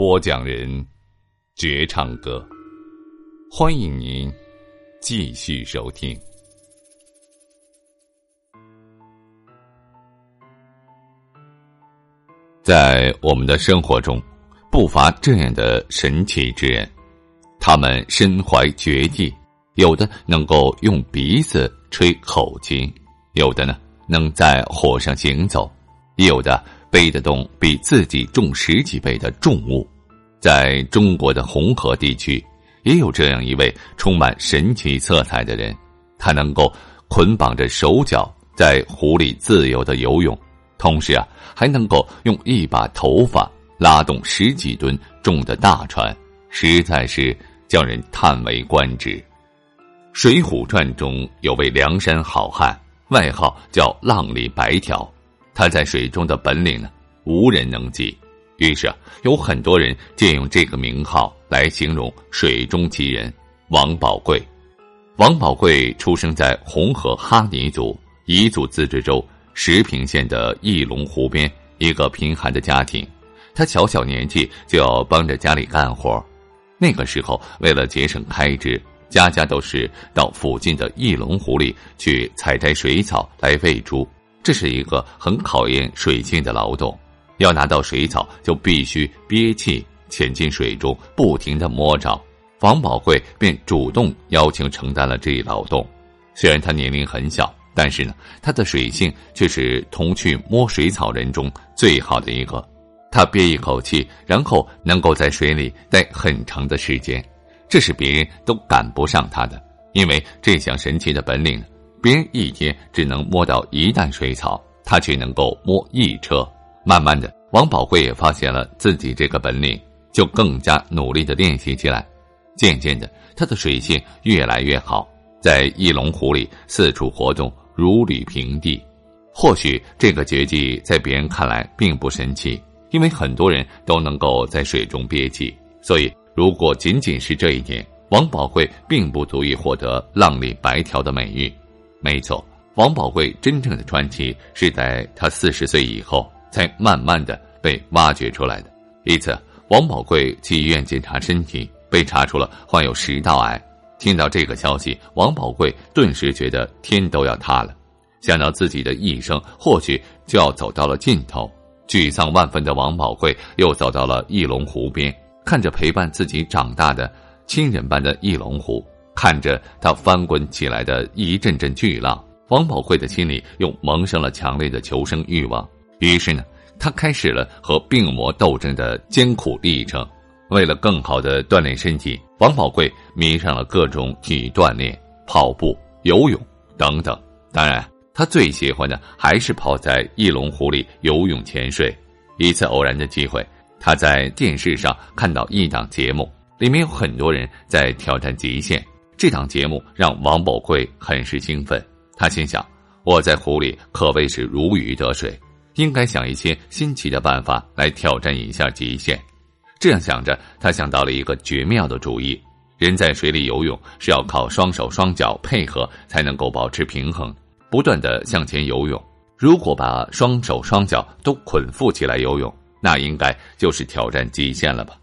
播讲人，绝唱歌。欢迎您继续收听。在我们的生活中，不乏这样的神奇之人，他们身怀绝技，有的能够用鼻子吹口琴，有的呢能在火上行走，有的。背得动比自己重十几倍的重物，在中国的红河地区，也有这样一位充满神奇色彩的人。他能够捆绑着手脚在湖里自由的游泳，同时啊，还能够用一把头发拉动十几吨重的大船，实在是叫人叹为观止。《水浒传》中有位梁山好汉，外号叫浪里白条。他在水中的本领呢，无人能及。于是有很多人借用这个名号来形容水中奇人王宝贵。王宝贵出生在红河哈尼族彝族自治州石屏县的翼龙湖边一个贫寒的家庭。他小小年纪就要帮着家里干活。那个时候，为了节省开支，家家都是到附近的翼龙湖里去采摘水草来喂猪。这是一个很考验水性的劳动，要拿到水草就必须憋气潜进水中，不停的摸着。王宝贵便主动邀请承担了这一劳动。虽然他年龄很小，但是呢，他的水性却是同去摸水草人中最好的一个。他憋一口气，然后能够在水里待很长的时间，这是别人都赶不上他的。因为这项神奇的本领。别人一天只能摸到一担水草，他却能够摸一车。慢慢的，王宝贵也发现了自己这个本领，就更加努力的练习起来。渐渐的，他的水性越来越好，在翼龙湖里四处活动，如履平地。或许这个绝技在别人看来并不神奇，因为很多人都能够在水中憋气。所以，如果仅仅是这一点，王宝贵并不足以获得“浪里白条”的美誉。没错，王宝贵真正的传奇是在他四十岁以后才慢慢的被挖掘出来的。一次，王宝贵去医院检查身体，被查出了患有食道癌。听到这个消息，王宝贵顿时觉得天都要塌了，想到自己的一生或许就要走到了尽头，沮丧万分的王宝贵又走到了翼龙湖边，看着陪伴自己长大的亲人般的翼龙湖。看着他翻滚起来的一阵阵巨浪，王宝贵的心里又萌生了强烈的求生欲望。于是呢，他开始了和病魔斗争的艰苦历程。为了更好的锻炼身体，王宝贵迷上了各种体育锻炼，跑步、游泳等等。当然，他最喜欢的还是泡在翼龙湖里游泳潜水。一次偶然的机会，他在电视上看到一档节目，里面有很多人在挑战极限。这档节目让王宝贵很是兴奋，他心想：“我在湖里可谓是如鱼得水，应该想一些新奇的办法来挑战一下极限。”这样想着，他想到了一个绝妙的主意：人在水里游泳是要靠双手双脚配合才能够保持平衡，不断的向前游泳。如果把双手双脚都捆缚起来游泳，那应该就是挑战极限了吧？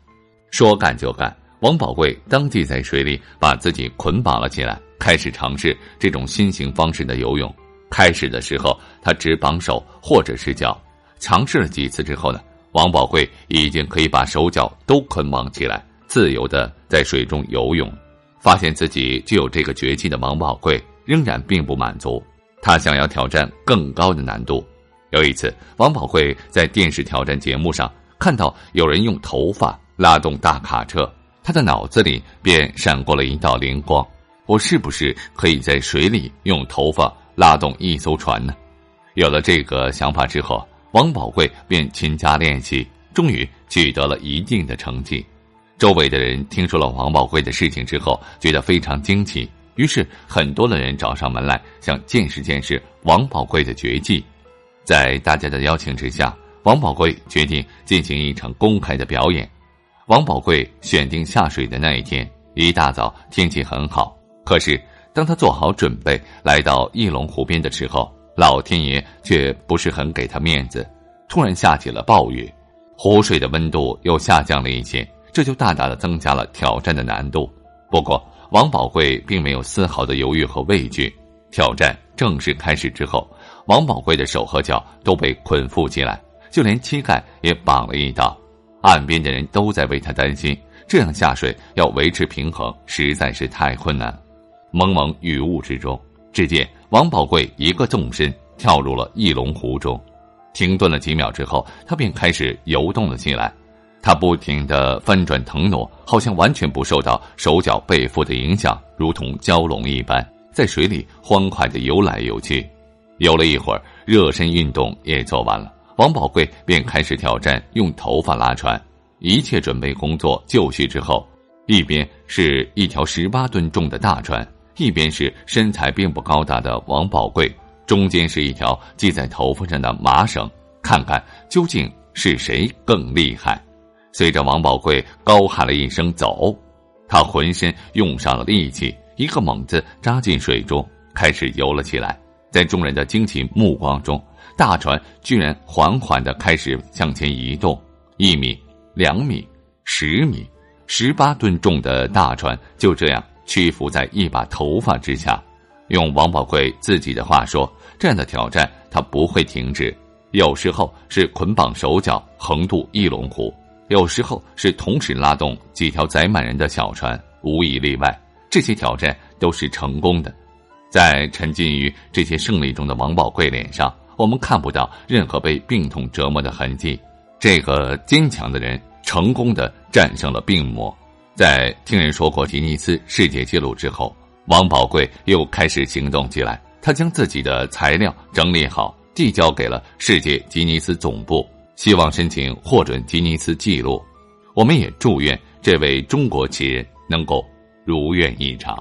说干就干。王宝贵当即在水里把自己捆绑了起来，开始尝试这种新型方式的游泳。开始的时候，他只绑手或者是脚。尝试了几次之后呢，王宝贵已经可以把手脚都捆绑起来，自由的在水中游泳。发现自己具有这个绝技的王宝贵仍然并不满足，他想要挑战更高的难度。有一次，王宝贵在电视挑战节目上看到有人用头发拉动大卡车，他的脑子里便闪过了一道灵光：我是不是可以在水里用头发拉动一艘船呢？有了这个想法之后，王宝贵便勤加练习，终于取得了一定的成绩。周围的人听说了王宝贵的事情之后，觉得非常惊奇，于是很多的人找上门来，想见识见识王宝贵的绝技。在大家的邀请之下，王宝贵决定进行一场公开的表演。王宝贵选定下水的那一天，一大早天气很好。可是当他做好准备来到翼龙湖边的时候，老天爷却不是很给他面子，突然下起了暴雨，湖水的温度又下降了一些，这就大大的增加了挑战的难度。不过王宝贵并没有丝毫的犹豫和畏惧。挑战正式开始之后。王宝贵的手和脚都被捆缚起来，就连膝盖也绑了一道。岸边的人都在为他担心，这样下水要维持平衡实在是太困难。蒙蒙雨雾之中，只见王宝贵一个纵身跳入了翼龙湖中，停顿了几秒之后，他便开始游动了起来。他不停的翻转腾挪，好像完全不受到手脚背负的影响，如同蛟龙一般，在水里欢快的游来游去。游了一会儿，热身运动也做完了，王宝贵便开始挑战用头发拉船。一切准备工作就绪之后，一边是一条十八吨重的大船，一边是身材并不高大的王宝贵，中间是一条系在头发上的麻绳，看看究竟是谁更厉害。随着王宝贵高喊了一声“走”，他浑身用上了力气，一个猛子扎进水中，开始游了起来。在众人的惊奇目光中，大船居然缓缓的开始向前移动，一米、两米、十米，十八吨重的大船就这样屈服在一把头发之下。用王宝贵自己的话说：“这样的挑战他不会停止。有时候是捆绑手脚横渡翼龙湖，有时候是同时拉动几条载满人的小船，无一例外，这些挑战都是成功的。”在沉浸于这些胜利中的王宝贵脸上，我们看不到任何被病痛折磨的痕迹。这个坚强的人成功的战胜了病魔。在听人说过吉尼斯世界纪录之后，王宝贵又开始行动起来。他将自己的材料整理好，递交给了世界吉尼斯总部，希望申请获准吉尼斯纪录。我们也祝愿这位中国奇人能够如愿以偿。